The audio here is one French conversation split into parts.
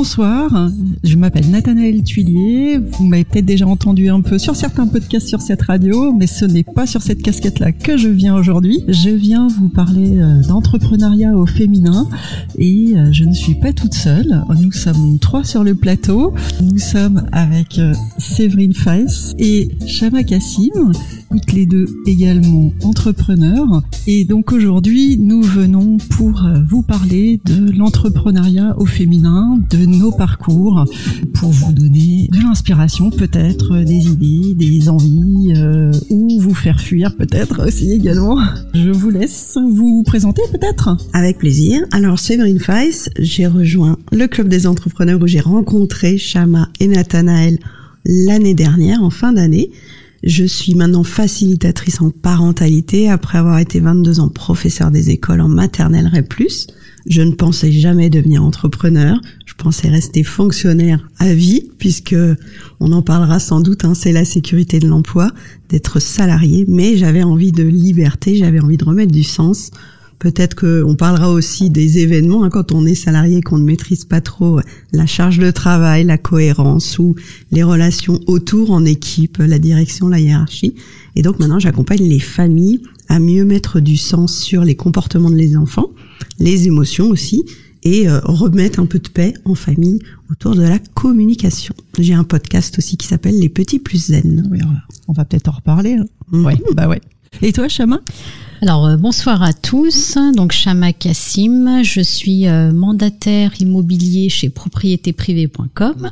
bonsoir. Je m'appelle Nathanaël Tuilier. Vous m'avez peut-être déjà entendu un peu sur certains podcasts sur cette radio, mais ce n'est pas sur cette casquette-là que je viens aujourd'hui. Je viens vous parler euh, d'entrepreneuriat au féminin et euh, je ne suis pas toute seule. Nous sommes trois sur le plateau. Nous sommes avec euh, Séverine Feiss et Shama Kassim toutes les deux également entrepreneurs. Et donc aujourd'hui, nous venons pour vous parler de l'entrepreneuriat au féminin, de nos parcours, pour vous donner de l'inspiration peut-être, des idées, des envies, euh, ou vous faire fuir peut-être aussi également. Je vous laisse vous présenter peut-être. Avec plaisir. Alors Séverine Feiss, j'ai rejoint le club des entrepreneurs où j'ai rencontré Shama et Nathanaël l'année dernière, en fin d'année. Je suis maintenant facilitatrice en parentalité après avoir été 22 ans professeur des écoles en maternelle REP+. Je ne pensais jamais devenir entrepreneur. Pensais rester fonctionnaire à vie puisque on en parlera sans doute, hein, c'est la sécurité de l'emploi, d'être salarié. Mais j'avais envie de liberté, j'avais envie de remettre du sens Peut-être qu'on parlera aussi des événements hein, quand on est salarié qu'on ne maîtrise pas trop la charge de travail, la cohérence ou les relations autour en équipe, la direction, la hiérarchie. Et donc maintenant, j'accompagne les familles à mieux mettre du sens sur les comportements de les enfants, les émotions aussi, et euh, remettre un peu de paix en famille autour de la communication. J'ai un podcast aussi qui s'appelle Les Petits plus Zen. Oui, on va peut-être en reparler. Hein. Ouais, bah ouais. Et toi, Chama? Alors euh, bonsoir à tous. Donc Chama Kassim, je suis euh, mandataire immobilier chez propriétéprivée.com.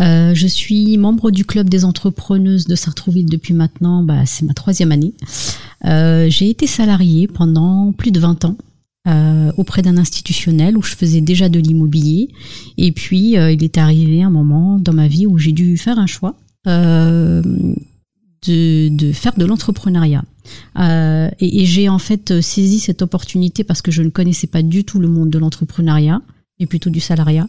Euh, je suis membre du club des entrepreneuses de Sartrouville depuis maintenant, bah, c'est ma troisième année. J'ai été salariée pendant plus de 20 ans. Auprès d'un institutionnel où je faisais déjà de l'immobilier. Et puis, il est arrivé un moment dans ma vie où j'ai dû faire un choix de, faire de l'entrepreneuriat. Euh, et, j'ai en fait saisi cette opportunité parce que je ne connaissais pas du tout le monde de l'entrepreneuriat, mais plutôt du salariat.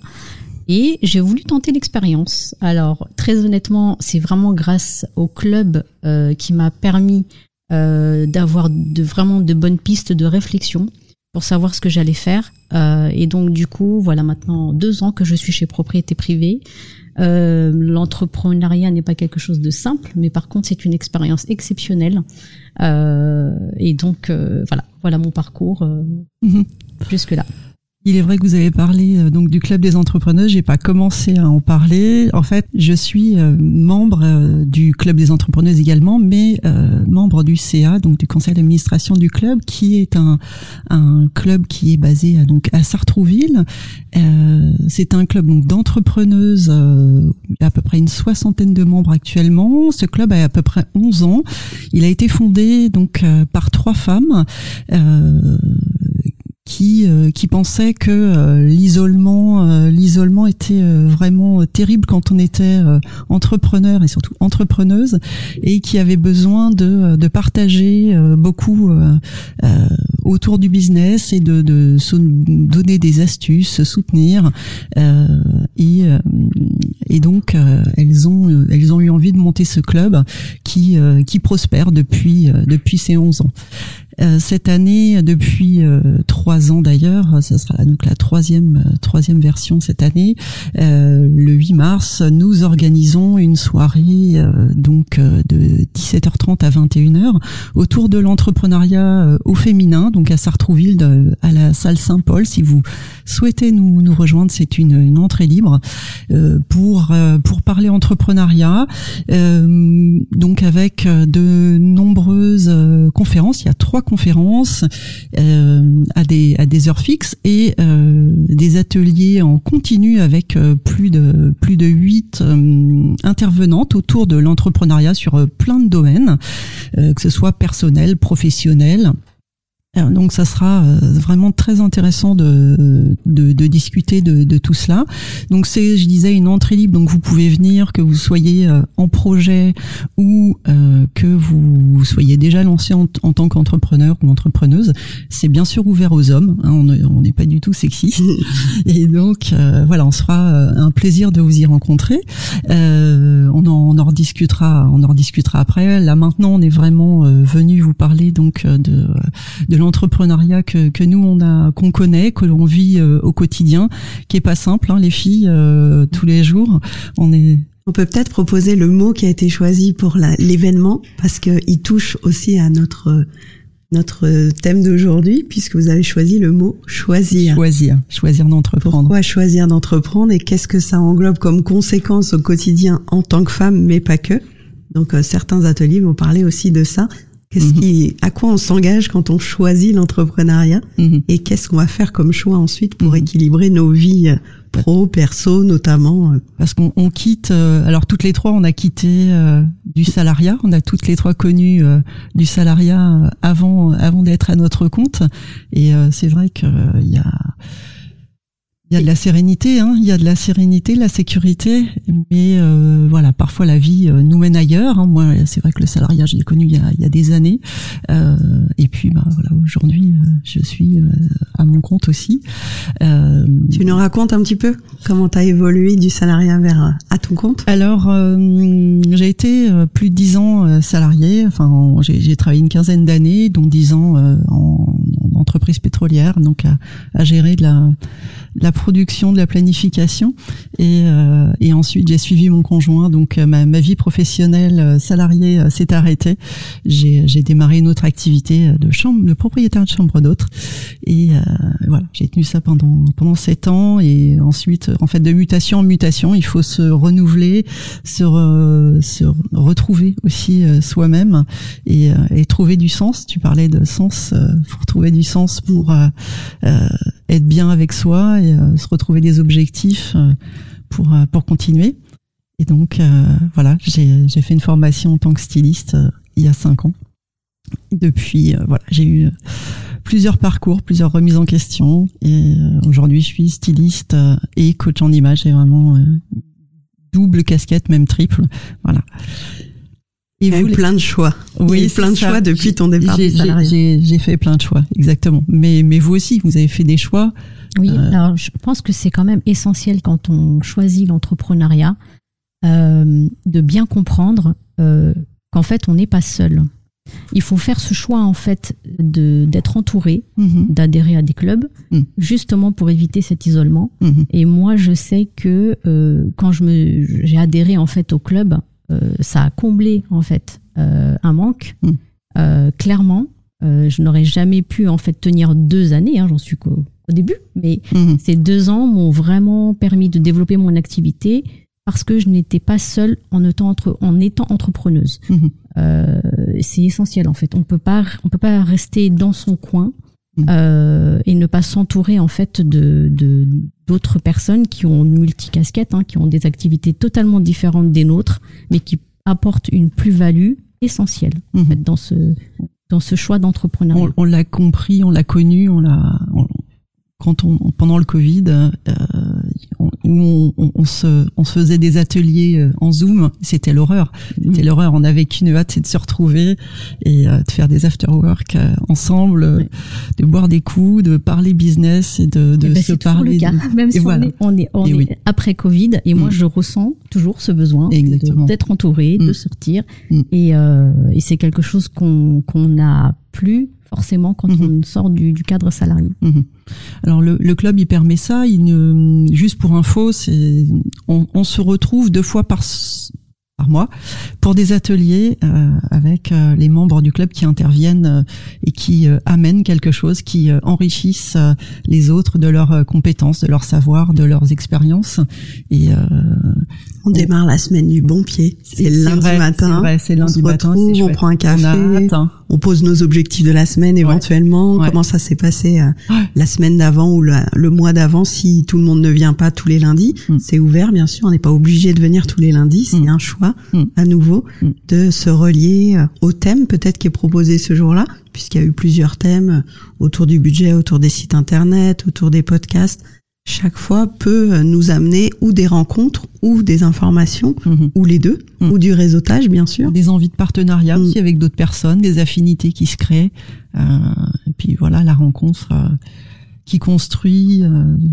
Et j'ai voulu tenter l'expérience. Alors très honnêtement, c'est vraiment grâce au club euh, qui m'a permis euh, d'avoir de vraiment de bonnes pistes de réflexion pour savoir ce que j'allais faire. et donc du coup, voilà maintenant deux ans que je suis chez Propriété Privée. Euh, l'entrepreneuriat n'est pas quelque chose de simple, mais par contre c'est une expérience exceptionnelle. Euh, et donc euh, voilà, voilà mon parcours mhm. jusque là. Il est vrai que vous avez parlé euh, donc du club des entrepreneurs. J'ai pas commencé à en parler. En fait, je suis euh, membre euh, du club des entrepreneurs également, mais membre du CA, donc du conseil d'administration du club, qui est un, club qui est basé à, donc à Sartrouville. c'est un club donc d'entrepreneuses. il a à peu près une soixantaine de membres actuellement. Ce club a à peu près 11 ans. Il a été fondé donc par trois femmes qui euh, qui pensait que euh, l'isolement euh, l'isolement était vraiment terrible quand on était entrepreneur et surtout entrepreneuse et qui avait besoin de de partager beaucoup autour du business et de, de donner des astuces, se soutenir et et donc elles ont elles ont eu envie de monter ce club qui qui prospère depuis depuis ces 11 ans. Euh, cette année, depuis euh, trois ans d'ailleurs, ce sera donc la troisième euh, troisième version cette année. le 8 mars, nous organisons une soirée donc de 17h30 à 21h autour de l'entrepreneuriat au féminin, donc à Sartrouville, à la salle Saint-Paul. Si vous souhaitez nous, nous rejoindre, c'est une, une, entrée libre pour pour parler entrepreneuriat. donc avec de nombreuses conférences, il y a trois conférences euh, à des à des heures fixes et euh, des ateliers en continu avec euh, plus de plus de huit intervenantes autour de l'entrepreneuriat sur plein de domaines, que ce soit personnel, professionnel. Donc ça sera euh, vraiment très intéressant de, de, de discuter de, de, tout cela. Donc c'est, je disais, une entrée libre, donc vous pouvez venir, que vous soyez euh, en projet ou euh, que vous soyez déjà lancé en, en tant qu'entrepreneur ou entrepreneuse. C'est bien sûr ouvert aux hommes, hein, on n'est pas du tout sexiste. Et donc voilà, on sera un plaisir de vous y rencontrer. on, en, on en rediscutera, on en rediscutera après. Là maintenant, on est vraiment venu vous parler donc de, de l'entrepreneuriat que, que nous on a qu'on connaît, que l'on vit au quotidien, qui est pas simple. Hein, les filles, tous les jours, on est on peut peut-être proposer le mot qui a été choisi pour l'événement parce qu'il touche aussi à notre notre thème d'aujourd'hui puisque vous avez choisi le mot choisir. Choisir, choisir d'entreprendre. Pourquoi choisir d'entreprendre et qu'est-ce que ça englobe comme conséquence au quotidien en tant que femme mais pas que? Donc euh, certains ateliers vont parler aussi de ça. Qu'est-ce mhm. qui, à quoi on s'engage quand on choisit l'entrepreneuriat mhm. et qu'est-ce qu'on va faire comme choix ensuite pour mhm. équilibrer nos vies pro, perso notamment. Euh? Parce qu'on on quitte, euh, alors toutes les trois, on a quitté euh, du salariat, on a toutes les trois connu du salariat avant avant d'être à notre compte, et c'est vrai qu'il y a il y a de la sérénité, hein, il y a de la sérénité, la sécurité, mais euh, voilà, parfois la vie euh, nous mène ailleurs. Hein. Moi, c'est vrai que le salariat, je l'ai connu il y, a, il y a, des années, euh, et puis bah, voilà, aujourd'hui, euh, je suis à mon compte aussi. tu nous racontes un petit peu comment tu as évolué du salariat vers à ton compte? Alors, j'ai été plus de dix ans salarié. Enfin, j'ai travaillé une quinzaine d'années, dont dix ans en, entreprise pétrolière, donc à, gérer de la production, de la planification. Et, euh, et ensuite, j'ai suivi mon conjoint. Donc, euh, ma, vie professionnelle euh, salariée s'est arrêtée. J'ai, démarré une autre activité de chambre, de propriétaire de chambre d'autres. Et voilà, j'ai tenu ça pendant pendant sept ans. Et ensuite, en fait, de mutation en mutation, il faut se renouveler, se, se retrouver aussi soi-même et, et trouver du sens. Tu parlais de sens. faut trouver du sens pour être bien avec soi et euh, se retrouver des objectifs euh, pour euh, pour continuer. Et donc voilà, j'ai j'ai fait une formation en tant que styliste il y a cinq ans. Depuis voilà, j'ai eu plusieurs parcours, plusieurs remises en question et aujourd'hui je suis styliste et coach en image. J'ai vraiment double casquette, même triple. Voilà. Il y a eu plein de choix. Oui, eu plein de choix depuis ton départ du J'ai fait plein de choix, exactement. Mais, mais vous aussi, vous avez fait des choix. Oui, euh, alors je pense que c'est quand même essentiel quand on choisit l'entrepreneuriat euh, de bien comprendre euh, qu'en fait on n'est pas seul. Il faut faire ce choix en fait de d'être entouré, mhm. d'adhérer à des clubs, mhm. justement pour éviter cet isolement. Mhm. Et moi, je sais que euh, quand je me j'ai adhéré en fait au club, euh, ça a comblé en fait euh, un manque. Hmm. Euh, clairement, je n'aurais jamais pu en fait tenir deux années. Hein, J'en suis qu'au début, mais hmm. ces deux ans m'ont vraiment permis de développer mon activité parce que je n'étais pas seule en étant, entre, en étant entrepreneuse. Hmm. Euh, c'est essentiel en fait. On peut pas, on peut pas rester dans son coin euh, et ne pas s'entourer en fait de d'autres personnes qui ont une multicasquette, hein, qui ont des activités totalement différentes des nôtres, mais qui apportent une plus-value essentielle en mhm. fait, dans ce dans ce choix d'entrepreneuriat. On, l'a compris, on l'a connu, on l'a quand on pendant le Covid, euh, où on, on, se, on se faisait des ateliers euh, en Zoom, c'était l'horreur. C'était l'horreur. On avait qu'une hâte, c'est de se retrouver et euh, de faire des after-work euh, ensemble, de boire des coups, de parler business et de, de eh ben, se parler. Le cas. Même si on est, on est, on est après Covid, et moi mm. je ressens toujours ce besoin d'être entouré, de mm. sortir, mm. et, et c'est quelque chose qu'on qu'on n'a plus forcément quand mhm. on sort du, cadre salarié. Mhm. Alors le, club il permet ça. Il juste pour info, c'est on, on, se retrouve deux fois par par mois pour des ateliers euh, avec euh, les membres du club qui interviennent euh, et qui amènent quelque chose, qui enrichissent les autres de leurs compétences, de leur savoir, de leurs expériences. Et on démarre la semaine du bon pied. C'est lundi matin. C'est lundi on matin. Retrouve, on prend un café. On, pose nos objectifs de la semaine éventuellement. Comment ça s'est passé la semaine d'avant ou le mois d'avant si tout le monde ne vient pas tous les lundis. Mm. C'est ouvert bien sûr. On n'est pas obligé de venir tous les lundis. C'est mm. un choix Mm. à nouveau de se relier euh, au thème peut-être qui est proposé ce jour-là, puisqu'il y a eu plusieurs thèmes autour du budget, autour des sites internet, autour des podcasts. Chaque fois peut nous amener ou des rencontres ou des informations mm-hmm. ou les deux mm. ou du réseautage bien sûr. Des envies de partenariat aussi avec d'autres personnes, des affinités qui se créent. Euh, et puis voilà la rencontre euh, qui construit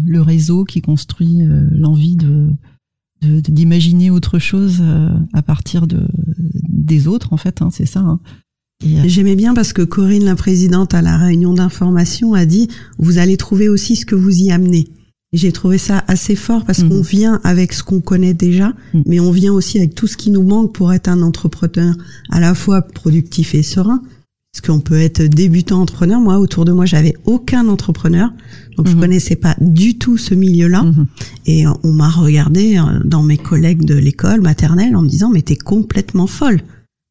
le réseau, qui construit l'envie de d'imaginer autre chose euh, à partir de des autres en fait hein, c'est ça hein. Euh, J'aimais bien parce que Corinne, la présidente à la réunion d'information, a dit vous allez trouver aussi ce que vous y amenez. J'ai trouvé ça assez fort parce Mhm. qu'on vient avec ce qu'on connaît déjà, Mhm. mais on vient aussi avec tout ce qui nous manque pour être un entrepreneur à la fois productif et serein. Parce qu'on peut être débutant entrepreneur. Moi, autour de moi, j'avais aucun entrepreneur, donc je Mhm. connaissais pas du tout ce milieu-là. mhm. Et euh, on m'a regardé euh, dans mes collègues de l'école maternelle en me disant mais t'es complètement folle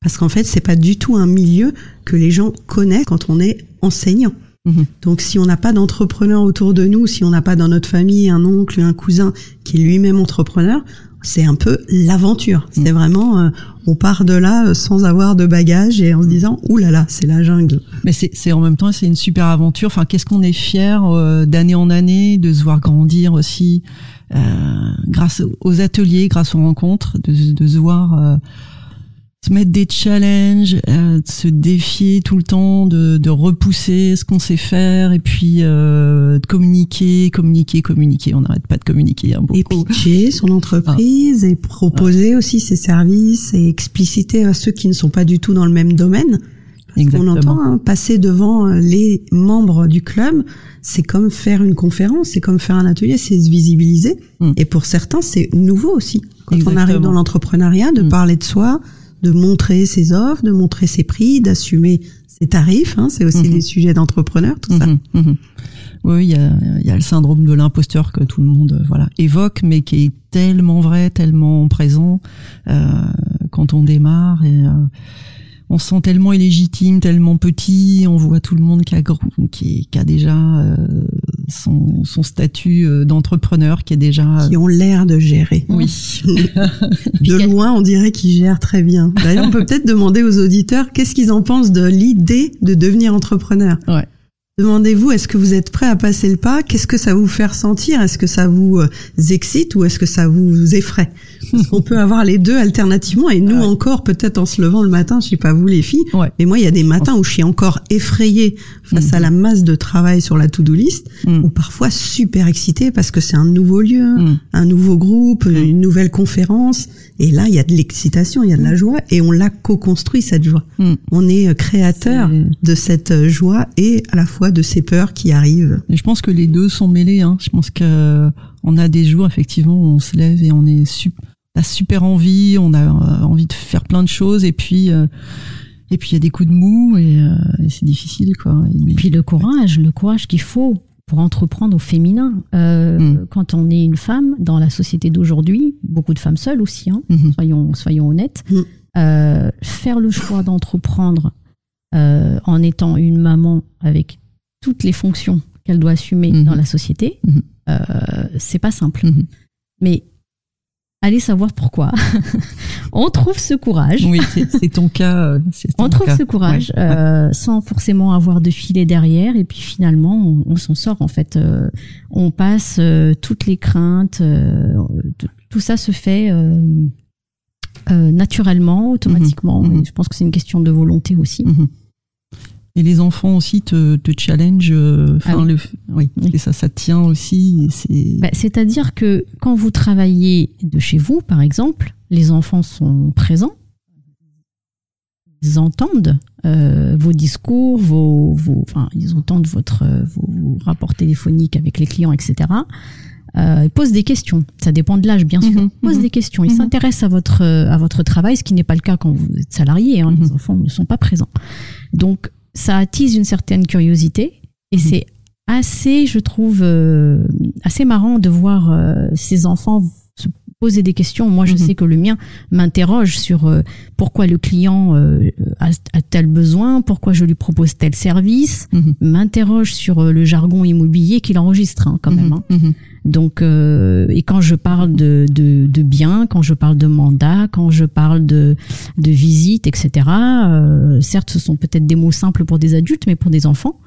parce qu'en fait c'est pas du tout un milieu que les gens connaissent quand on est enseignant. Mhm. Donc si on n'a pas d'entrepreneur autour de nous, si on n'a pas dans notre famille un oncle, un cousin qui est lui-même entrepreneur, c'est un peu l'aventure. C'est vraiment euh, on part de là euh, sans avoir de bagages et en se disant ouh là là c'est la jungle. Mais c'est, c'est en même temps, c'est une super aventure. Enfin, qu'est-ce qu'on est fier euh, d'année en année de se voir grandir aussi, euh, grâce aux ateliers, grâce aux rencontres, de, de se voir euh, se mettre des challenges, euh, de se défier tout le temps, de, de repousser ce qu'on sait faire et puis euh, de communiquer, communiquer, communiquer. On n'arrête pas de communiquer hein, beaucoup. Et pitcher son entreprise et proposer aussi ses services et expliciter à ceux qui ne sont pas du tout dans le même domaine. On Exactement. entend hein, passer devant euh, les membres du club, c'est comme faire une conférence, c'est comme faire un atelier, c'est se visibiliser. Mm. Et pour certains, c'est nouveau aussi. Quand on arrive dans l'entrepreneuriat, de Mm. parler de soi, de montrer ses offres, de montrer ses prix, d'assumer ses tarifs. Hein, c'est aussi Mhm. des sujets d'entrepreneurs, tout ça. Mhm, mhm. Oui, il y a, il y a le syndrome de l'imposteur que tout le monde euh, voilà évoque, mais qui est tellement vrai, tellement présent euh, quand on démarre et euh, on se sent tellement illégitime, tellement petit. On voit tout le monde qui a, qui, qui a déjà euh, son, son statut euh, d'entrepreneur, qui est déjà euh, Qui ont l'air de gérer. oui. De loin, on dirait qu'ils gèrent très bien. D'ailleurs, on peut peut-être demander aux auditeurs qu'est-ce qu'ils en pensent de l'idée de devenir entrepreneur? Ouais. Demandez-vous, est-ce que vous êtes prêt à passer le pas? Qu'est-ce que ça vous fait ressentir? Est-ce que ça vous euh, excite ou est-ce que ça vous effraie? Qu'on peut avoir les deux alternativement. Et nous Ouais. encore, peut-être en se levant le matin, je sais pas vous les filles, Ouais. mais moi, il y a des matins où je suis encore effrayée face à Mhm. la masse de travail sur la to-do list, Mm. ou parfois super excitée parce que c'est un nouveau lieu, Mm. un nouveau groupe, une nouvelle conférence. Et là, il y a de l'excitation, il y a de la joie, et on l'a co-construit cette joie. Mm. On est euh, créateur de cette euh, joie et à la fois de ces peurs qui arrivent. Et je pense que les deux sont mêlés. Hein. Je pense que on a des jours effectivement où on se lève et on est sup- on a super envie, on a euh, envie de faire plein de choses et puis euh, et puis il y a des coups de mou et, euh, et c'est difficile quoi. Et- Et puis le courage, le courage qu'il faut pour entreprendre au féminin. Euh, Mm. Quand on est une femme dans la société d'aujourd'hui, beaucoup de femmes seules aussi, hein, Mhm. soyons, soyons honnêtes, Mm. euh, faire le choix d'entreprendre euh, en étant une maman avec toutes les fonctions qu'elle doit assumer Mhm. dans la société, Mhm. euh, c'est pas simple. Mais allez savoir pourquoi. on trouve ce courage. Oui, c'est ton cas. euh, On trouve cas. ce courage Ouais, euh, sans forcément avoir de filet derrière et puis finalement on, on s'en sort en fait. Euh, on passe euh, toutes les craintes, tout- ça se fait euh, euh, naturellement, automatiquement. Mhm, mhm. Je pense que c'est une question de volonté aussi. Mhm. Et les enfants aussi te, te challenge. euh, Enfin, Ah oui. le, oui, et ça, ça tient aussi. C'est Bah, C'est-à-dire que quand vous travaillez de chez vous, par exemple, les enfants sont présents, ils entendent euh, vos discours, vos, vos, enfin, ils entendent votre, vos, vos rapports téléphoniques avec les clients, etc. Euh, ils posent des questions. Ça dépend de l'âge, bien sûr. Mhm, Ils posent mhm. des questions. Ils Mhm. s'intéressent à votre euh, à votre travail, ce qui n'est pas le cas quand vous êtes salarié. Hein. Les enfants ne sont pas présents. Donc, ça attise une certaine curiosité et Mhm. c'est assez, je trouve, euh, assez marrant de voir euh, ces enfants se poser des questions. Moi, je Mhm. sais que le mien m'interroge sur euh, pourquoi le client a, a tel besoin, pourquoi je lui propose tel service, Mhm. m'interroge sur le jargon immobilier qu'il enregistre hein, quand même. hein. Donc, euh, et quand je parle de, de, de biens, quand je parle de mandat, quand je parle de, de visite, etc., euh, certes, ce sont peut-être des mots simples pour des adultes, mais pour des enfants,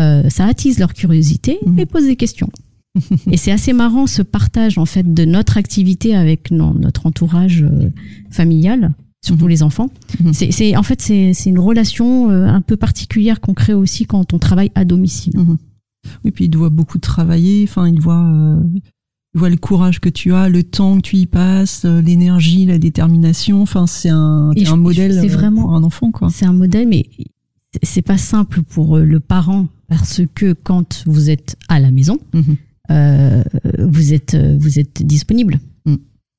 euh, ça attise leur curiosité Mhm. et pose des questions. et c'est assez marrant ce partage en fait de notre activité avec no- notre entourage euh, familial, surtout Mhm. les enfants. Mhm. C'est, c'est en fait c'est, c'est une relation euh, un peu particulière qu'on crée aussi quand on travaille à domicile. Oui, puis il doit beaucoup travailler. Enfin, il doit euh, je vois le courage que tu as, le temps que tu y passes, euh, l'énergie, la détermination. Enfin, c'est un, je- un modèle c'est euh, vraiment- pour un enfant, quoi. C'est un modèle, mais c'est pas simple pour le parent parce que quand vous êtes à la maison, Mhm. euh, vous êtes vous êtes disponible. Mm.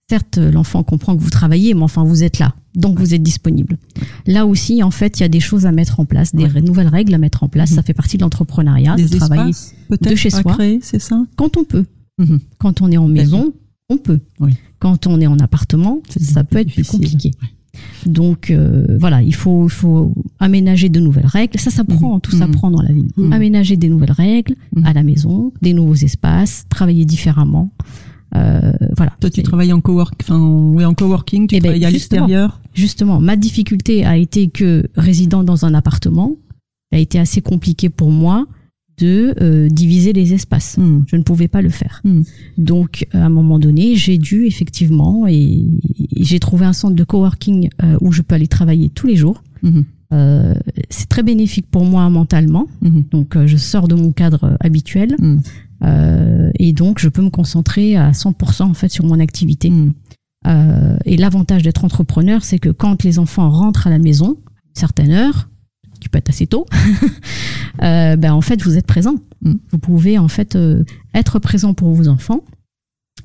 Certes, l'enfant comprend que vous travaillez, mais enfin vous êtes là, donc vous êtes disponible. Là aussi, en fait, il y a des choses à mettre en place, des Ouais. nouvelles règles à mettre en place. Mhm. Ça fait partie de l'entrepreneuriat, de travailler de chez soi. c'est ça? Quand on peut. Mhm. Quand on est en maison, on peut. Oui. Quand on est en appartement, ça peut être plus compliqué. Donc euh, voilà, il faut, aménager de nouvelles règles. Ça s'apprend, tout Mhm. s'apprend dans la vie. Aménager des nouvelles règles à la maison, des nouveaux espaces, travailler différemment. Euh, voilà. Toi, tu Et travailles en cowork, enfin, oui, en coworking, tu Eh ben, travailles à justement. l'extérieur. Justement, ma difficulté a été que résidant dans un appartement, il a été assez compliqué pour moi de euh, diviser les espaces. Hmm. Je ne pouvais pas le faire. Hmm. Donc, à un moment donné, j'ai dû effectivement, et, et j'ai trouvé un centre de coworking euh, où je peux aller travailler tous les jours. Mhm. Euh, c'est très bénéfique pour moi mentalement. Donc, je sors de mon cadre habituel Hmm. Euh, et donc je peux me concentrer à 100% en fait sur mon activité. Hmm. Euh, et l'avantage d'être entrepreneur, c'est que quand les enfants rentrent à la maison, à une certaine heure, qui peut être assez tôt, euh, ben en fait vous êtes présent. Mm. Vous pouvez en fait être présent pour vos enfants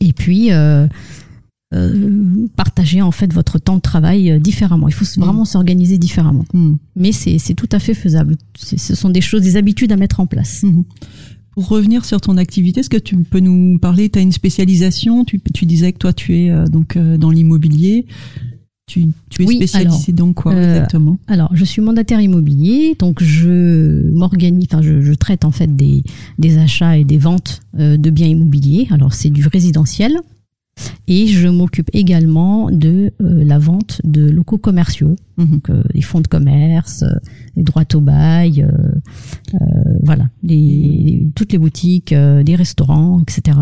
et puis partager en fait votre temps de travail différemment. Il faut s- Mm. vraiment s'organiser différemment. Hmm. Mais c'est tout à fait faisable. Ce sont des choses, des habitudes à mettre en place. Pour revenir sur ton activité, est-ce que tu peux nous parler Tu as une spécialisation? Tu, tu disais que toi, tu es euh, donc euh, dans l'immobilier. Tu, tu es Oui, spécialisé dans quoi euh, exactement? Alors, je suis mandataire immobilier, donc je m'organise, enfin, je, je traite en fait des, des achats et des ventes de biens immobiliers. Alors, c'est du résidentiel. Et je m'occupe également de euh, la vente de locaux commerciaux, Mhm. donc euh, les fonds de commerce, euh, les droits au bail, euh, euh, voilà, les, toutes les boutiques, des restaurants, etc.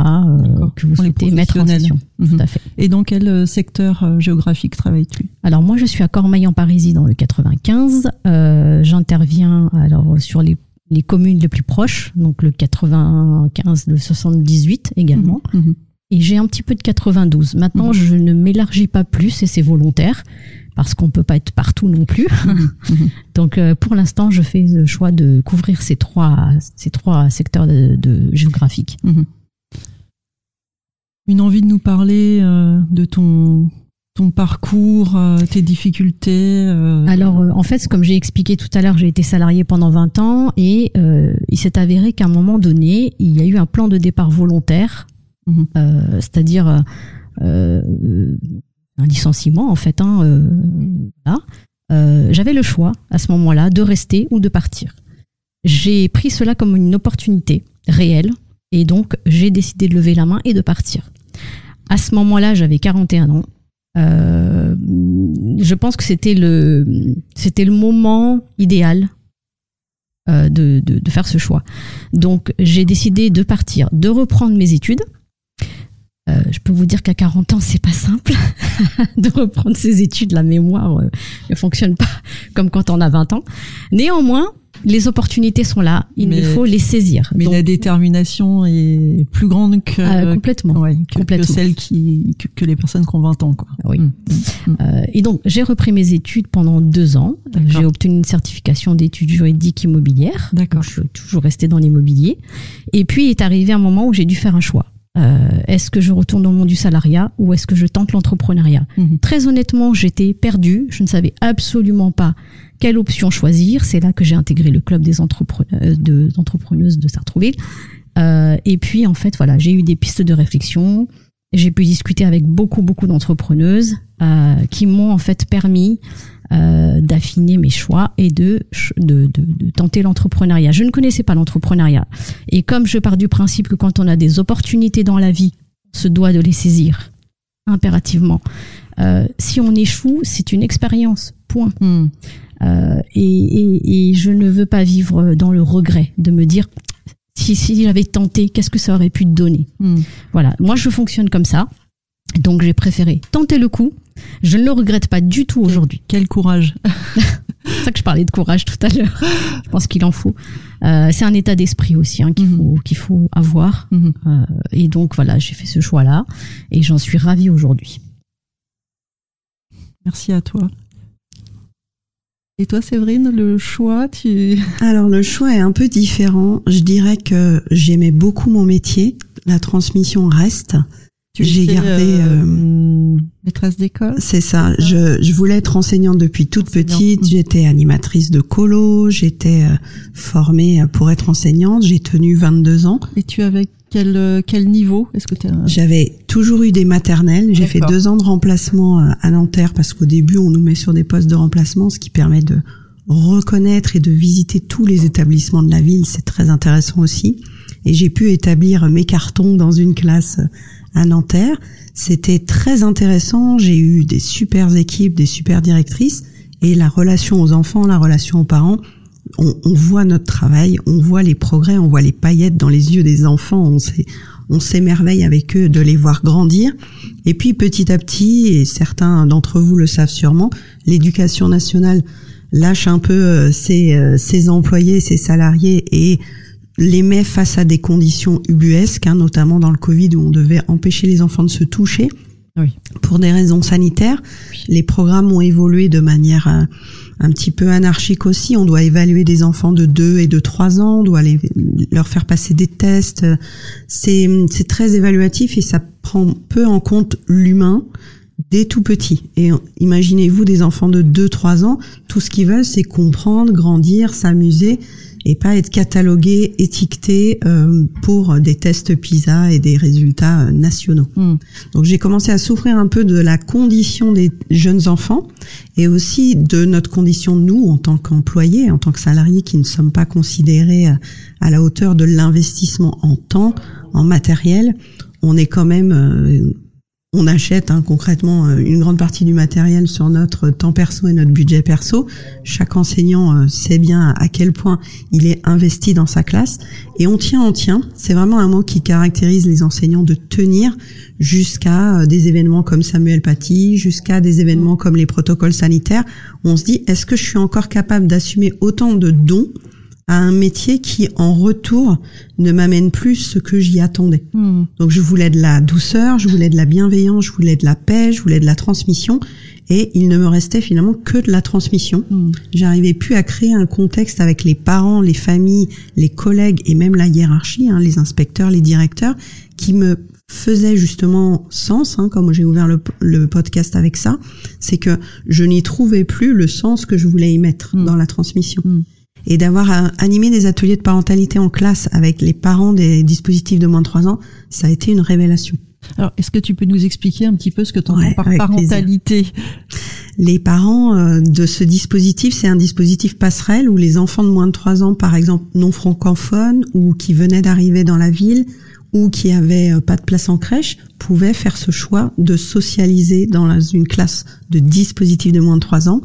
que vous souhaitez mettre en station. Mhm. Tout à fait. Et dans quel secteur géographique travailles-tu? Alors moi je suis à Cormeil en Parisis dans le 95. Euh, J'interviens alors sur les, les communes les plus proches, donc le 95, le 78 également. Mhm. Mhm. Et j'ai un petit peu de 92. Maintenant Mhm. je ne m'élargis pas plus et c'est volontaire parce qu'on peut pas être partout non plus. Mhm. Mhm. Donc euh, pour l'instant je fais le choix de couvrir ces trois ces trois secteurs de, de géographiques. Une envie de nous parler euh, de ton ton parcours, euh, tes difficultés. euh, Alors, euh, en fait, comme j'ai expliqué tout à l'heure, j'ai été salarié pendant 20 ans et il s'est avéré qu'à un moment donné, il y a eu un plan de départ volontaire, Mhm. euh, c'est-à-dire euh, euh, un licenciement, en fait. Hein, J'avais le choix à ce moment-là de rester ou de partir. J'ai pris cela comme une opportunité réelle et donc j'ai décidé de lever la main et de partir. À ce moment-là, j'avais 41 ans. Je pense que c'était le c'était le moment idéal de, de faire ce choix. Donc j'ai décidé de partir, de reprendre mes études. Euh, je peux vous dire qu'à 40 ans, c'est pas simple de reprendre ses études. La mémoire euh, ne fonctionne pas comme quand on a 20 ans. Néanmoins, les opportunités sont là. Il Mais- faut les saisir. Mais Donc, la détermination est plus grande que, euh, complètement. ouais, que, celle qui que, que les personnes qui ont 20 ans. Quoi. Oui. Mm. Euh, et donc, j'ai repris mes études pendant deux ans. J'ai obtenu une certification d'études juridiques immobilières. D'accord. Je suis toujours restée dans l'immobilier. Et puis est arrivé un moment où j'ai dû faire un choix. Euh, est-ce que je retourne dans le monde du salariat ou est-ce que je tente l'entrepreneuriat? Mhm. Très honnêtement, j'étais perdue. Je ne savais absolument pas quelle option choisir. C'est là que j'ai intégré le club des entrepreneurs, de, entrepreneuses de Sartrouville. Euh, et puis en fait, voilà, j'ai eu des pistes de réflexion. J'ai pu discuter avec beaucoup beaucoup d'entrepreneuses euh, qui m'ont en fait permis euh, d'affiner mes choix et de, de, de, de tenter l'entrepreneuriat. Je ne connaissais pas l'entrepreneuriat. Et comme je pars du principe que quand on a des opportunités dans la vie, on se doit de les saisir impérativement. Euh, si on échoue, c'est une expérience. Point. Mm. Euh, et, et, et je ne veux pas vivre dans le regret de me dire si, si j'avais tenté, qu'est-ce que ça aurait pu te donner? Mm. Voilà, moi je fonctionne comme ça. Donc j'ai préféré tenter le coup Je ne le regrette pas du tout aujourd'hui. Quel courage. c'est ça que je parlais de courage tout à l'heure. Je pense qu'il en faut. Euh, c'est un état d'esprit aussi hein, qu'il Mhm. faut qu'il faut avoir. Mhm. Euh, et donc voilà, j'ai fait ce choix-là et j'en suis ravie aujourd'hui. Merci à toi. Et toi, Séverine, le choix, tu... Alors le choix est un peu différent. Je dirais que j'aimais beaucoup mon métier. La transmission reste. J'ai gardé, euh, maîtresse d'école? C'est ça. Je, je voulais être enseignante depuis toute petite. J'étais animatrice de colo. J'étais euh, formée pour être enseignante. J'ai tenu 22 ans. Et tu avais quel, euh, quel niveau? Est-ce que as... J'avais toujours eu des maternelles. J'ai fait deux ans de remplacement euh, à Nanterre parce qu'au début, on nous met sur des postes de remplacement, ce qui permet de reconnaître et de visiter tous les établissements de la ville. C'est très intéressant aussi. Et j'ai pu établir mes cartons dans une classe euh, à Nanterre. C'était très intéressant. J'ai eu des super équipes, des super directrices. Et la relation aux enfants, la relation aux parents, on, on voit notre travail, on voit les progrès, on voit les paillettes dans les yeux des enfants, on on s'émerveille avec eux de les voir grandir. Et puis petit à petit, et certains d'entre vous le savent sûrement, l'éducation nationale lâche un peu euh, ses, euh, ses employés, ses salariés et les met face à des conditions ubuesques, hein, notamment dans le Covid où on devait empêcher les enfants de se toucher Oui. pour des raisons sanitaires. Les programmes ont évolué de manière euh, un petit peu anarchique aussi. On doit évaluer des enfants de 2 et de 3 ans, on doit les, leur faire passer des tests. C'est c'est très évaluatif et ça prend peu en compte l'humain dès tout petit. Et imaginez-vous des enfants de 2-3 ans, tout ce qu'ils veulent c'est comprendre, grandir, s'amuser et pas être catalogués, étiquetés euh, pour des tests PISA et des résultats euh, nationaux. Hmm. Donc j'ai commencé à souffrir un peu de la condition des jeunes enfants et aussi de notre condition nous en tant qu'employés, en tant que salariés qui ne sommes pas considérés à- à la hauteur de l'investissement en temps, en matériel. On est quand même euh, on achète hein, concrètement euh, une grande partie du matériel sur notre temps perso et notre budget perso. Chaque enseignant euh, sait bien à quel point il est investi dans sa classe et on tient, on tient. C'est vraiment un mot qui caractérise les enseignants de tenir jusqu'à euh, des événements comme Samuel Paty, jusqu'à des événements comme les protocoles sanitaires. On se dit est-ce que je suis encore capable d'assumer autant de dons à un métier qui en retour ne m'amène plus ce que j'y attendais. Hmm. Donc je voulais de la douceur, je voulais de la bienveillance, je voulais de la paix, je voulais de la transmission, et il ne me restait finalement que de la transmission. Hmm. J'arrivais plus à créer un contexte avec les parents, les familles, les collègues et même la hiérarchie, hein, les inspecteurs, les directeurs, qui me faisait justement sens, hein, comme j'ai ouvert le, le podcast avec ça, c'est que je n'y trouvais plus le sens que je voulais y mettre Mm. dans la transmission. Et d'avoir euh, animé des ateliers de parentalité en classe avec les parents des dispositifs de moins de 3 ans, ça a été une révélation. Alors, est-ce que tu peux nous expliquer un petit peu ce que tu entends Ouais, par parentalité? Les parents euh, de ce dispositif, c'est un dispositif passerelle où les enfants de moins de 3 ans, par exemple non francophones ou qui venaient d'arriver dans la ville ou qui avaient euh, pas de place en crèche, pouvaient faire ce choix de socialiser dans une classe de dispositifs de moins de 3 ans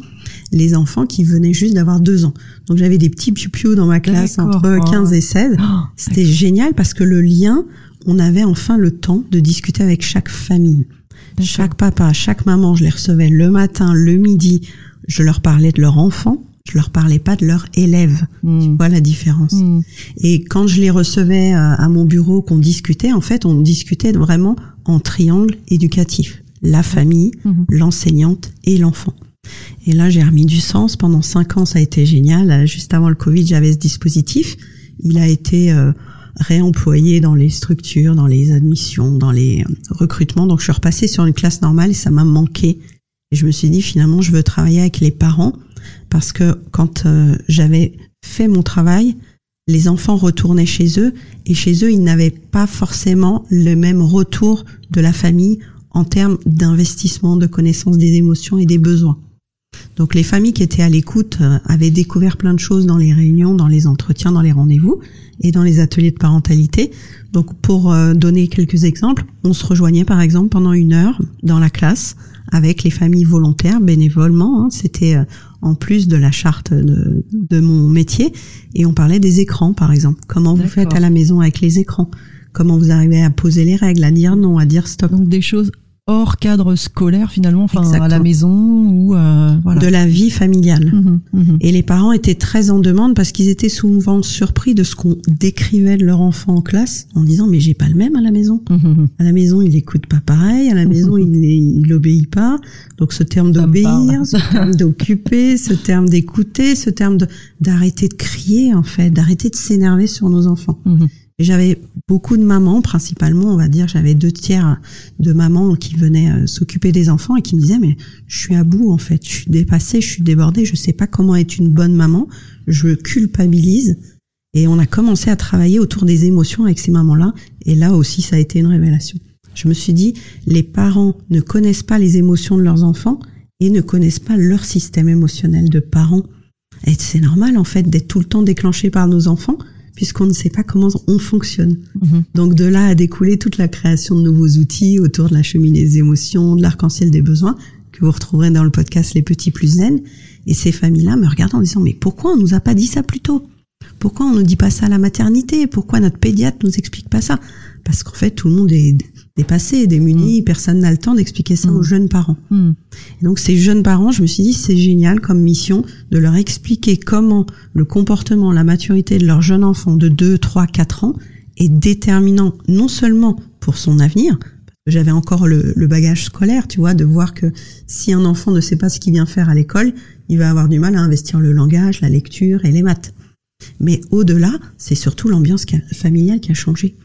les enfants qui venaient juste d'avoir 2 ans. Donc j'avais des petits piou dans ma classe entre Oh. 15 et 16. Oh, C'était génial parce que le lien, on avait enfin le temps de discuter avec chaque famille. Chaque papa, chaque maman, je les recevais le matin, le midi, je leur parlais de leur enfant, je leur parlais pas de leur élève. Hmm. Voilà la différence? Hmm. Et quand je les recevais euh, à mon bureau, qu'on discutait, en fait, on discutait vraiment en triangle éducatif. La famille, Mhm. l'enseignante et l'enfant. Et là, j'ai remis du sens. Pendant cinq ans, ça a été génial. Euh, Juste avant le Covid, j'avais ce dispositif. Il a été euh, réemployé dans les structures, dans les admissions, dans les euh, recrutements. Donc, je suis repassée sur une classe normale et ça m'a manqué. Et je me suis dit, finalement, je veux travailler avec les parents parce que quand j'avais fait mon travail, les enfants retournaient chez eux et chez eux, ils n'avaient pas forcément le même retour de la famille en termes d'investissement, de connaissance des émotions et des besoins. Donc les familles qui étaient à l'écoute euh, avaient découvert plein de choses dans les réunions, dans les entretiens, dans les rendez-vous et dans les ateliers de parentalité. Donc pour euh, donner quelques exemples, on se rejoignait par exemple pendant une heure dans la classe avec les familles volontaires bénévolement. hein. C'était euh, en plus de la charte de, de mon métier et on parlait des écrans par exemple. Comment vous faites à la maison avec les écrans? Comment vous arrivez à poser les règles, à dire non, à dire stop? Donc des choses hors cadre scolaire finalement, enfin à la maison ou euh, voilà. de la vie familiale. Mhm, mhm. Et les parents étaient très en demande parce qu'ils étaient souvent surpris de ce qu'on décrivait de leur enfant en classe en disant mais j'ai pas le même à la maison. Mhm, À la maison, il écoute pas pareil. À la maison, il, il obéit pas. Donc, ce terme d'obéir, ce terme d'occuper, ce terme d'écouter, ce terme d'arrêter de crier en fait, d'arrêter de s'énerver sur nos enfants. Et j'avais beaucoup de mamans, principalement, on va dire, j'avais deux tiers de mamans qui venaient euh, s'occuper des enfants et qui me disaient mais je suis à bout en fait, je suis dépassée, je suis débordée, je sais pas comment être une bonne maman, je culpabilise. Et on a commencé à travailler autour des émotions avec ces mamans-là. Et là aussi, ça a été une révélation. Je me suis dit, les parents ne connaissent pas les émotions de leurs enfants et ne connaissent pas leur système émotionnel de parents. Et c'est normal, en fait, d'être tout le temps déclenché par nos enfants, puisqu'on ne sait pas comment on fonctionne. Mhm. Donc de là a découlé toute la création de nouveaux outils autour de la cheminée des émotions, de l'arc-en-ciel des besoins, que vous retrouverez dans le podcast Les Petits Plus Zen. Et ces familles-là me regardent en disant, mais pourquoi on nous a pas dit ça plus tôt? Pourquoi on nous dit pas ça à la maternité? Pourquoi notre pédiatre nous explique pas ça? Parce qu'en fait, tout le monde est dépassé, démuni, personne n'a le temps d'expliquer ça Mm. aux jeunes parents. Mhm. Et donc ces jeunes parents, je me suis dit c'est génial comme mission de leur expliquer comment le comportement, la maturité de leur jeune enfant de 2, 3, 4 ans est déterminant non seulement pour son avenir, parce que j'avais encore le, le bagage scolaire, tu vois, de voir que si un enfant ne sait pas ce qu'il vient faire à l'école, il va avoir du mal à investir le langage, la lecture et les maths. Mais au-delà, c'est surtout l'ambiance familiale qui a changé.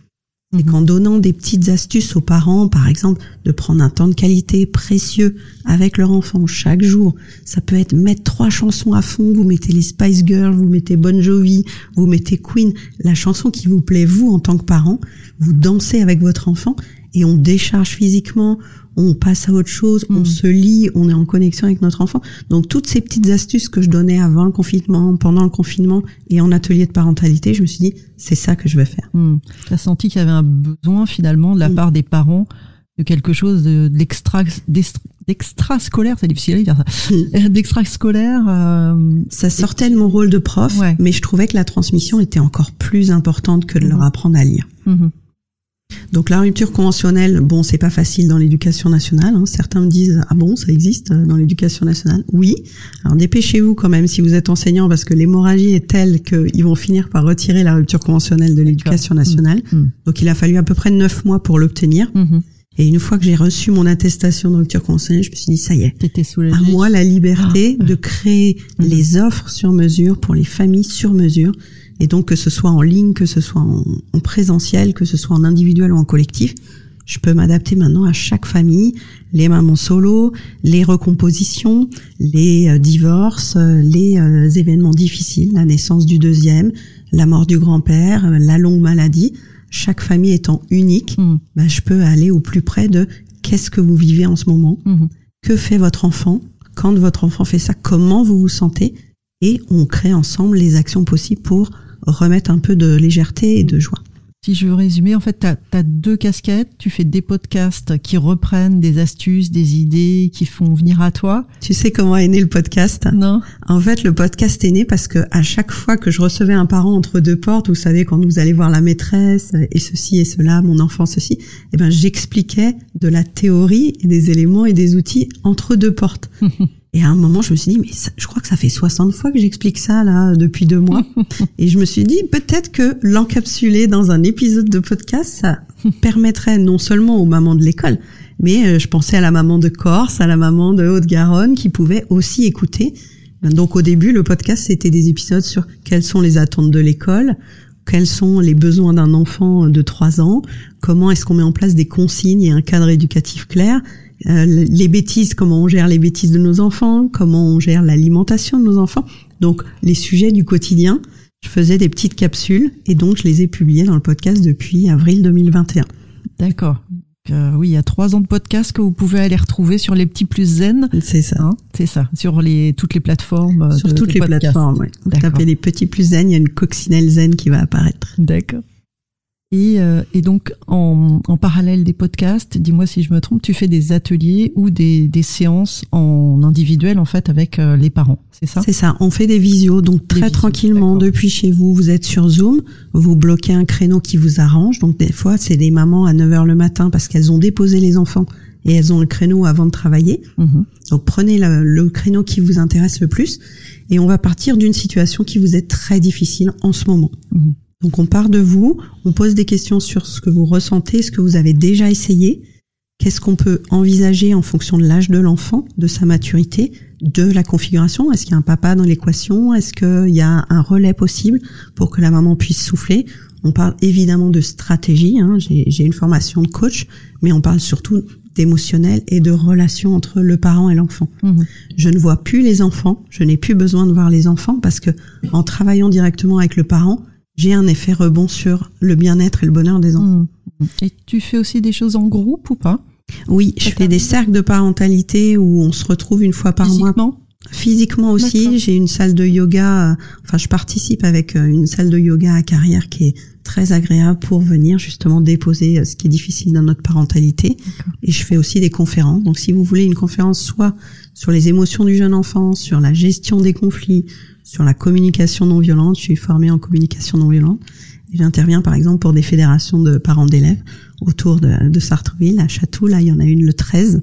C'est Mhm. qu'en donnant des petites astuces aux parents, par exemple, de prendre un temps de qualité précieux avec leur enfant chaque jour, ça peut être mettre trois chansons à fond, vous mettez les Spice Girls, vous mettez Bon Jovi, vous mettez Queen, la chanson qui vous plaît vous en tant que parent, vous dansez avec votre enfant et on décharge physiquement, on passe à autre chose, on Mhm. se lie, on est en connexion avec notre enfant. Donc toutes ces petites astuces que je donnais avant le confinement, pendant le confinement et en atelier de parentalité, je me suis dit c'est ça que je vais faire. Hmm. Tu as senti qu'il y avait un besoin finalement de la Mm. part des parents de quelque chose de- d'extra d'extra- d'extra-scolaire, c'est difficile à dire ça, Euh, d'extra-scolaire. euh, Ça sortait de mon rôle de prof, Ouais. mais je trouvais que la transmission était encore plus importante que de leur Mhm. apprendre à lire. Donc la rupture conventionnelle, bon, c'est pas facile dans l'éducation nationale. hein. Certains me disent ah bon, ça existe euh, dans l'éducation nationale? Oui. Alors dépêchez-vous quand même si vous êtes enseignant parce que l'hémorragie est telle qu'ils vont finir par retirer la rupture conventionnelle de l'éducation nationale. Mhm. Donc il a fallu à peu près neuf mois pour l'obtenir. Mhm. Et une fois que j'ai reçu mon attestation de rupture conventionnelle, je me suis dit ça y est. À moi la liberté de créer Mhm. les offres sur mesure pour les familles sur mesure. Et donc que ce soit en ligne, que ce soit en, en présentiel, que ce soit en individuel ou en collectif, je peux m'adapter maintenant à chaque famille, les mamans solo, les recompositions, les euh, divorces, euh, les euh, événements difficiles, la naissance du deuxième, la mort du grand-père, la longue maladie. Chaque famille étant unique, bah, je peux aller au plus près de qu'est-ce que vous vivez en ce moment, Mhm. que fait votre enfant, quand votre enfant fait ça, comment vous vous sentez, et on crée ensemble les actions possibles pour remettre un peu de légèreté et de joie. Si je veux résumer, en fait, tu as, deux casquettes. Tu fais des podcasts qui reprennent des astuces, des idées, qui font venir à toi. Tu sais comment est né le podcast? Non En fait, le podcast est né parce que à chaque fois que je recevais un parent entre deux portes, vous savez, quand vous allez voir la maîtresse et ceci et cela, mon enfant ceci, eh ben j'expliquais de la théorie et des éléments et des outils entre deux portes. Et à un moment, je me suis dit, mais ça- je crois que ça fait 60 fois que j'explique ça là depuis deux mois. et je me suis dit, peut-être que l'encapsuler dans un épisode de podcast, ça permettrait non seulement aux mamans de l'école, mais euh, je pensais à la maman de Corse, à la maman de Haute-Garonne, qui pouvaient aussi écouter. Ben, Donc au début, le podcast, c'était des épisodes sur quelles sont les attentes de l'école, quels sont les besoins d'un enfant de 3 ans, comment est-ce qu'on met en place des consignes et un cadre éducatif clair, euh, les bêtises, comment on gère les bêtises de nos enfants, comment on gère l'alimentation de nos enfants. Donc les sujets du quotidien, je faisais des petites capsules et donc je les ai publiées dans le podcast depuis avril 2021. D'accord. Euh, oui, il y a trois ans de podcast que vous pouvez aller retrouver sur les petits plus zen. C'est ça. Hein, c'est ça, sur les, toutes les plateformes. euh, Sur de- toutes les podcast. plateformes, ouais. Vous tapez les petits plus zen, il y a une coccinelle zen qui va apparaître. D'accord. Et, euh, et donc, en, en parallèle des podcasts, dis-moi si je me trompe, tu fais des ateliers ou des, des séances en individuel, en fait, avec euh, les parents, c'est ça? C'est ça, on fait des visios, donc très visios, tranquillement, depuis chez vous, vous êtes sur Zoom, vous bloquez un créneau qui vous arrange, donc des fois c'est des mamans à 9h le matin parce qu'elles ont déposé les enfants et elles ont le créneau avant de travailler. Mhm. Donc prenez le, le créneau qui vous intéresse le plus et on va partir d'une situation qui vous est très difficile en ce moment. Mhm. Donc on part de vous, on pose des questions sur ce que vous ressentez, ce que vous avez déjà essayé, qu'est-ce qu'on peut envisager en fonction de l'âge de l'enfant, de sa maturité, de la configuration? Est-ce qu'il y a un papa dans l'équation? Est-ce qu'il y a un relais possible pour que la maman puisse souffler? On parle évidemment de stratégie. Hein. J'ai une formation de coach, mais on parle surtout d'émotionnel et de relation entre le parent et l'enfant. Mhm. Je ne vois plus les enfants. Je n'ai plus besoin de voir les enfants parce que en travaillant directement avec le parent, j'ai un effet rebond sur le bien-être et le bonheur des enfants. Mhm. Et tu fais aussi des choses en groupe ou pas? Oui, je fais des cercles de parentalité où on se retrouve une fois par mois Physiquement? Physiquement aussi, j'ai une salle de yoga. Enfin, je participe avec euh, une salle de yoga à carrière qui est très agréable pour venir justement déposer euh, ce qui est difficile dans notre parentalité. Et je fais aussi des conférences. Donc, si vous voulez une conférence soit sur les émotions du jeune enfant, sur la gestion des conflits, sur la communication non violente, je suis formée en communication non violente. J'interviens par exemple pour des fédérations de parents d'élèves autour de, de Sartreville, à Château. Là, il y en a une le 13.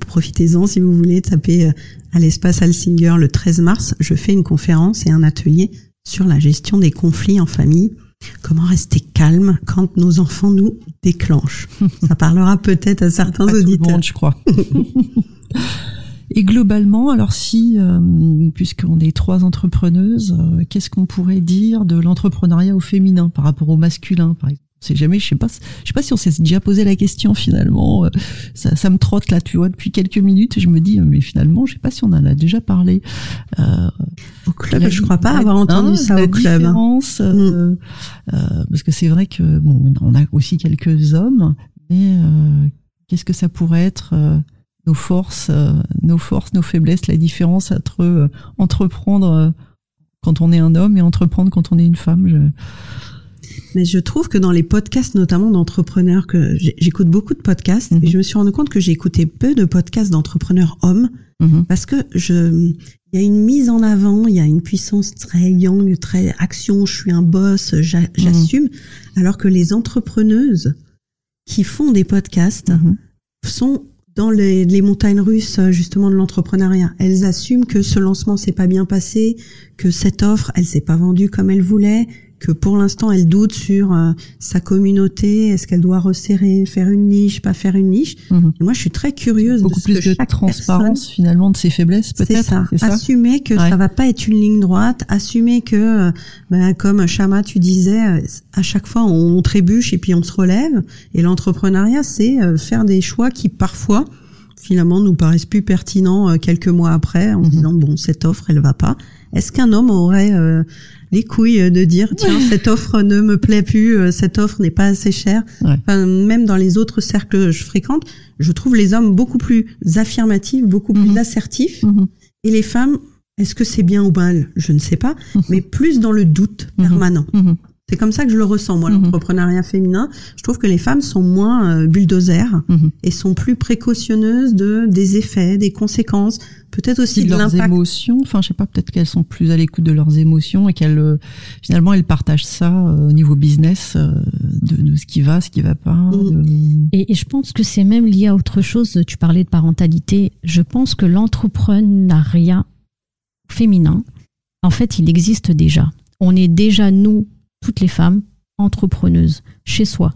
Profitez-en si vous voulez taper euh, à l'espace Alsinger le 13 mars. Je fais une conférence et un atelier sur la gestion des conflits en famille. Comment rester calme quand nos enfants nous déclenchent? Ça parlera peut-être à certains Pas tout le auditeurs. monde, je crois. Et globalement, alors si, euh, puisqu'on est trois entrepreneuses, euh, qu'est-ce qu'on pourrait dire de l'entrepreneuriat au féminin par rapport au masculin, par exemple? Sait jamais, je sais pas, je sais pas si on s'est déjà posé la question finalement. Euh, Ça, ça me trotte là, tu vois, depuis quelques minutes. Je me dis, euh, mais finalement, je sais pas si on en a déjà parlé. Euh, Au club, la- je crois pas avoir entendu hein, ça la au club. différence, euh, euh, parce que c'est vrai que bon, on a aussi quelques hommes, mais euh, qu'est-ce que ça pourrait être euh, nos forces, euh, nos forces, nos faiblesses, la différence entre euh, entreprendre euh, quand on est un homme et entreprendre quand on est une femme. Je... Mais je trouve que dans les podcasts, notamment d'entrepreneurs, que j'écoute beaucoup de podcasts, Mhm. et je me suis rendu compte que j'ai écouté peu de podcasts d'entrepreneurs hommes Mhm. parce que je, il y a une mise en avant, il y a une puissance très yang, très action, je suis un boss, j'a- j'assume, alors que les entrepreneuses qui font des podcasts Mhm. sont dans les, montagnes russes euh, justement de l'entrepreneuriat. Elles assument que ce lancement s'est pas bien passé, que cette offre elle s'est pas vendue comme elle voulait, que pour l'instant elle doute sur euh, sa communauté, est-ce qu'elle doit resserrer, faire une niche, pas faire une niche. Mhm. Et moi je suis très curieuse Beaucoup de ce plus que de transparence personne- finalement de ses faiblesses peut-être. ça. C'est ça. Assumer que Ouais. ça va pas être une ligne droite. Assumer que, euh, ben, comme Chama, tu disais, à chaque fois on, on trébuche et puis on se relève. Et l'entrepreneuriat, c'est euh, faire des choix qui parfois, finalement, nous paraissent plus pertinents euh, quelques mois après, en Mhm. disant bon, cette offre, elle va pas. Est-ce qu'un homme aurait euh, les couilles de dire tiens, cette offre ne me plaît plus, euh, cette offre n'est pas assez chère. Ouais. Enfin, même dans les autres cercles que je fréquente, je trouve les hommes beaucoup plus affirmatifs, beaucoup plus Mhm. assertifs. Mhm. Et les femmes, est-ce que c'est bien ou mal? Je ne sais pas, mais plus dans le doute permanent. C'est comme ça que je le ressens, moi, Mhm. l'entrepreneuriat féminin. Je trouve que les femmes sont moins euh, bulldozers Mhm. et sont plus précautionneuses de des effets, des conséquences, peut-être aussi de de leurs émotions. Enfin, je sais pas, peut-être qu'elles sont plus à l'écoute de leurs émotions et qu'elles, euh, finalement, elles partagent ça euh, au niveau business, euh, de, de ce qui va, ce qui va pas. Mm. de- Et, et je pense que c'est même lié à autre chose. Tu parlais de parentalité. Je pense que l'entrepreneuriat féminin, en fait, il existe déjà. On est déjà, nous, toutes les femmes, entrepreneuses, chez soi.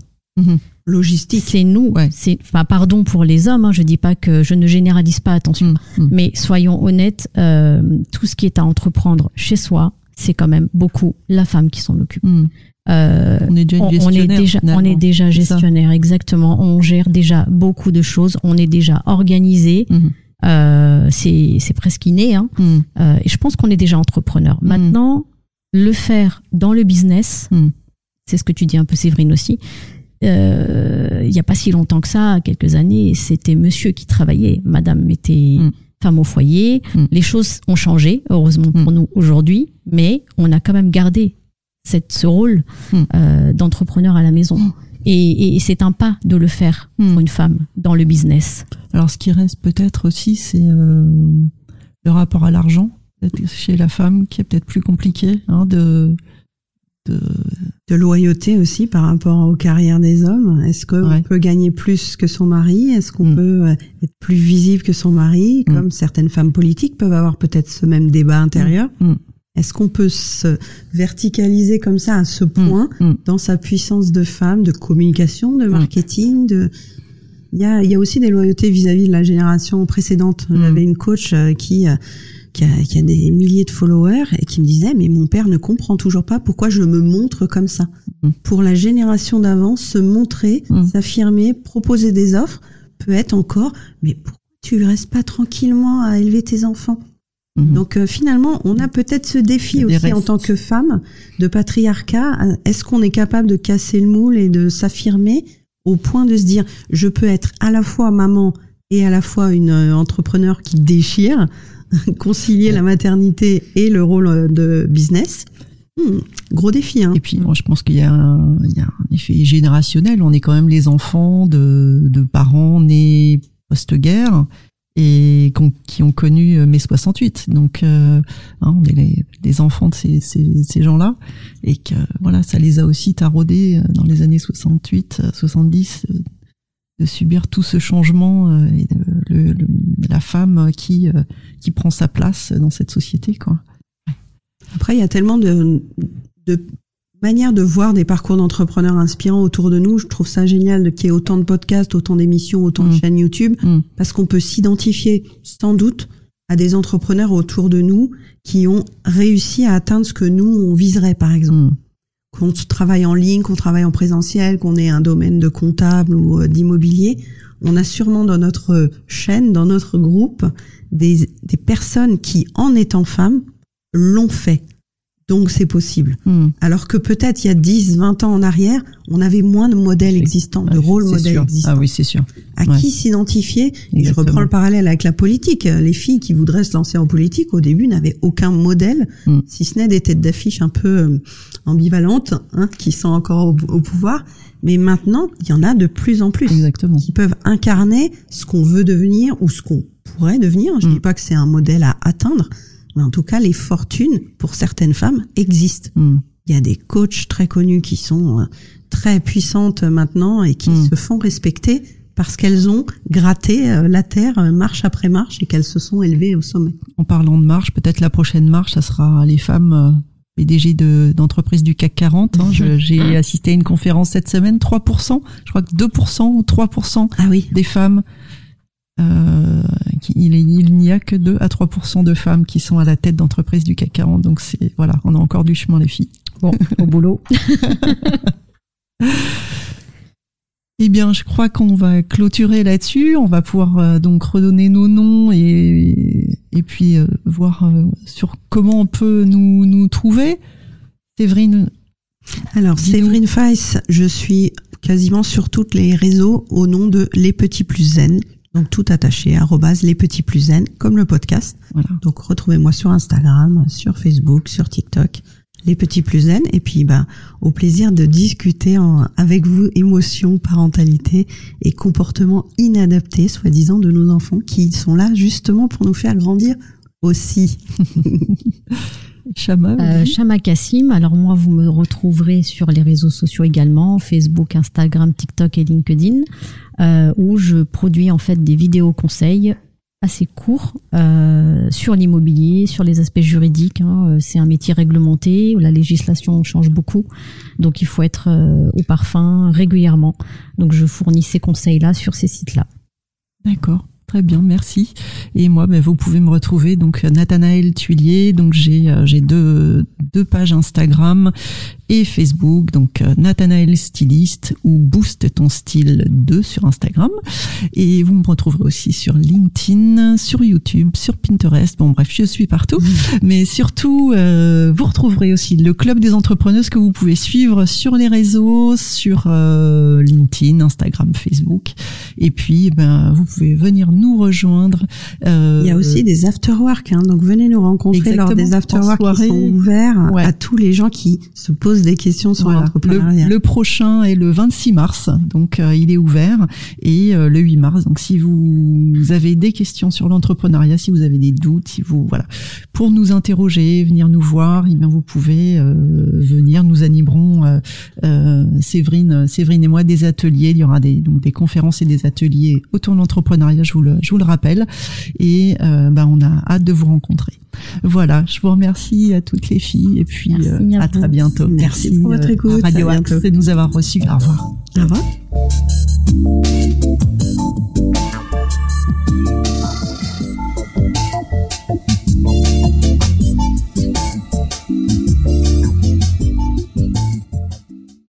Logistique. C'est nous. Ouais. C'est, enfin, pardon pour les hommes. Hein, je dis pas que je ne généralise pas. Attention. Mm. Mm. Mais soyons honnêtes, euh, tout ce qui est à entreprendre chez soi, c'est quand même beaucoup la femme qui s'en occupe. Euh, On est déjà une on, on est gestionnaire, déjà, on finalement. est déjà C'est ça. gestionnaire, exactement. On gère déjà beaucoup de choses. On est déjà organisé. Mhm. Euh, c'est, c'est presque inné. Hein. Et je pense qu'on est déjà entrepreneur. Mhm. Maintenant, le faire dans le business, Mhm. c'est ce que tu dis un peu, Séverine aussi. Euh, Il n'y a pas si longtemps que ça, quelques années, c'était monsieur qui travaillait. Madame était Mhm. femme au foyer. Mhm. Les choses ont changé, heureusement pour nous aujourd'hui, mais on a quand même gardé cette, ce rôle euh, d'entrepreneur à la maison. Et, et c'est un pas de le faire pour une femme dans le business. Alors, ce qui reste peut-être aussi, c'est euh, le rapport à l'argent peut-être chez la femme, qui est peut-être plus compliqué hein, de, de de loyauté aussi par rapport aux carrières des hommes. Est-ce qu'on Ouais. peut gagner plus que son mari? Est-ce qu'on Mm. peut euh, être plus visible que son mari? Mm. Comme certaines femmes politiques peuvent avoir peut-être ce même débat intérieur. Mm. Est-ce qu'on peut se verticaliser comme ça à ce point dans sa puissance de femme, de communication, de marketing, de il y a, il y a aussi des loyautés vis-à-vis de la génération précédente. J'avais une coach euh, qui, euh, qui, a, qui a des milliers de followers et qui me disait mais mon père ne comprend toujours pas pourquoi je me montre comme ça. Mm. Pour la génération d'avant, se montrer, Mm. s'affirmer, proposer des offres peut être encore mais pourquoi tu restes pas tranquillement à élever tes enfants? Mhm. donc euh, finalement, on a peut-être ce défi aussi en tant que femme de patriarcat. Euh, Est-ce qu'on est capable de casser le moule et de s'affirmer au point de se dire je peux être à la fois maman et à la fois une euh, entrepreneur qui déchire, concilier la maternité et le rôle euh, de business Hmm, Gros défi. Hein. Et puis, moi, je pense qu'il y, a un il y a un effet générationnel. On est quand même les enfants de, de parents nés post-guerre et qui ont connu euh, mai 68. Donc, euh, hein, on est les, les enfants de ces, ces, ces gens-là. Et que, voilà, ça les a aussi taraudés dans les années 68, euh, 70, euh, de subir tout ce changement euh, et de- le, le- la femme qui, euh, qui prend sa place dans cette société, quoi. Après, il y a tellement de, de manières de voir des parcours d'entrepreneurs inspirants autour de nous. Je trouve ça génial de- qu'il y ait autant de podcasts, autant d'émissions, autant de Mm. chaînes YouTube, Mm. parce qu'on peut s'identifier sans doute à des entrepreneurs autour de nous qui ont réussi à atteindre ce que nous, on viserait, par exemple. Mm. Qu'on travaille en ligne, qu'on travaille en présentiel, qu'on ait un domaine de comptable ou euh, d'immobilier, on a sûrement dans notre chaîne, dans notre groupe, des, des personnes qui, en étant femmes, l'ont fait. Donc c'est possible. Mm. Alors que peut-être il y a 10, 20 ans en arrière, on avait moins de modèles existants, de Ouais, rôles modèles sûr. existants. Ah oui, c'est sûr. À ouais. qui s'identifier? Et je reprends le parallèle avec la politique. Les filles qui voudraient se lancer en politique, au début, n'avaient aucun modèle, Mm. si ce n'est des têtes d'affiche un peu euh, ambivalentes, hein, qui sont encore au, au pouvoir. Mais maintenant, il y en a de plus en plus Exactement. qui peuvent incarner ce qu'on veut devenir ou ce qu'on pourrait devenir. Je Mm. dis pas que c'est un modèle à atteindre, mais en tout cas, les fortunes pour certaines femmes existent. Mm. Il y a des coachs très connus qui sont euh, très puissantes maintenant et qui Mm. se font respecter parce qu'elles ont gratté euh, la terre euh, marche après marche et qu'elles se sont élevées au sommet. En parlant de marche, peut-être la prochaine marche, ça sera les femmes PDG de- d'entreprises du CAC 40. hein. Je- J'ai assisté à une conférence cette semaine, 3%, je crois que 2% ou 3% Ah oui. des femmes, euh, il il n'y a que 2 à 3% de femmes qui sont à la tête d'entreprises du CAC 40. Donc c'est voilà, on a encore du chemin les filles. Bon, au boulot. Eh bien, je crois qu'on va clôturer là-dessus. On va pouvoir euh, donc redonner nos noms et, et puis euh, voir euh, sur comment on peut nous, nous trouver. Séverine, Alors. Séverine Feiss, je suis quasiment sur tous les réseaux au nom de Les Petits Plus Zen. Donc, tout attaché, arrobase Les Petits Plus Zen, comme le podcast. voilà. Donc, retrouvez-moi sur Instagram, sur Facebook, sur TikTok, Les Petits Plus Zen. Et puis, bah, au plaisir de discuter en- avec vous émotions, parentalité et comportements inadaptés, soi-disant, de nos enfants qui sont là justement pour nous faire grandir aussi. Chama, Euh. Shama Kassim. Alors moi, vous me retrouverez sur les réseaux sociaux également, Facebook, Instagram, TikTok et LinkedIn, euh, où je produis en fait des vidéos conseils assez courts euh, sur l'immobilier, sur les aspects juridiques. hein. Euh, C'est un métier réglementé où la législation change beaucoup, donc il faut être euh, au parfum régulièrement. Donc je fournis ces conseils-là sur ces sites-là. D'accord. Très bien, merci. Et moi, ben, vous pouvez me retrouver donc Nathanaël Tuilier. Donc j'ai deux pages Instagram et Facebook. Donc euh, Nathanaël styliste ou Boost ton style 2 sur Instagram. Et vous me retrouverez aussi sur LinkedIn, sur YouTube, sur Pinterest. Bon bref, je suis partout. Mais surtout, euh, vous retrouverez aussi le club des entrepreneuses que vous pouvez suivre sur les réseaux, sur euh, LinkedIn, Instagram, Facebook. Et puis, ben, vous pouvez venir nous rejoindre. Euh, Il y a aussi des afterwork, hein, donc venez nous rencontrer lors des afterwork qui sont ouverts Ouais. à tous les gens qui se posent des questions sur Voilà. l'entrepreneuriat. Le, le prochain est le 26 mars, donc euh, il est ouvert, et euh, le 8 mars. Donc si vous avez des questions sur l'entrepreneuriat, si vous avez des doutes, si vous voilà, pour nous interroger, venir nous voir, eh bien vous pouvez euh, venir. Nous animerons euh, Séverine, Séverine et moi des ateliers. Il y aura des donc des conférences et des ateliers autour de l'entrepreneuriat. Je vous le je vous le rappelle. Et bah on a hâte de vous rencontrer. Voilà, je vous remercie à toutes les filles et puis euh, à, très bientôt. Merci, pour votre euh, écoute. À Radio de nous avoir reçus. Au revoir. Au revoir.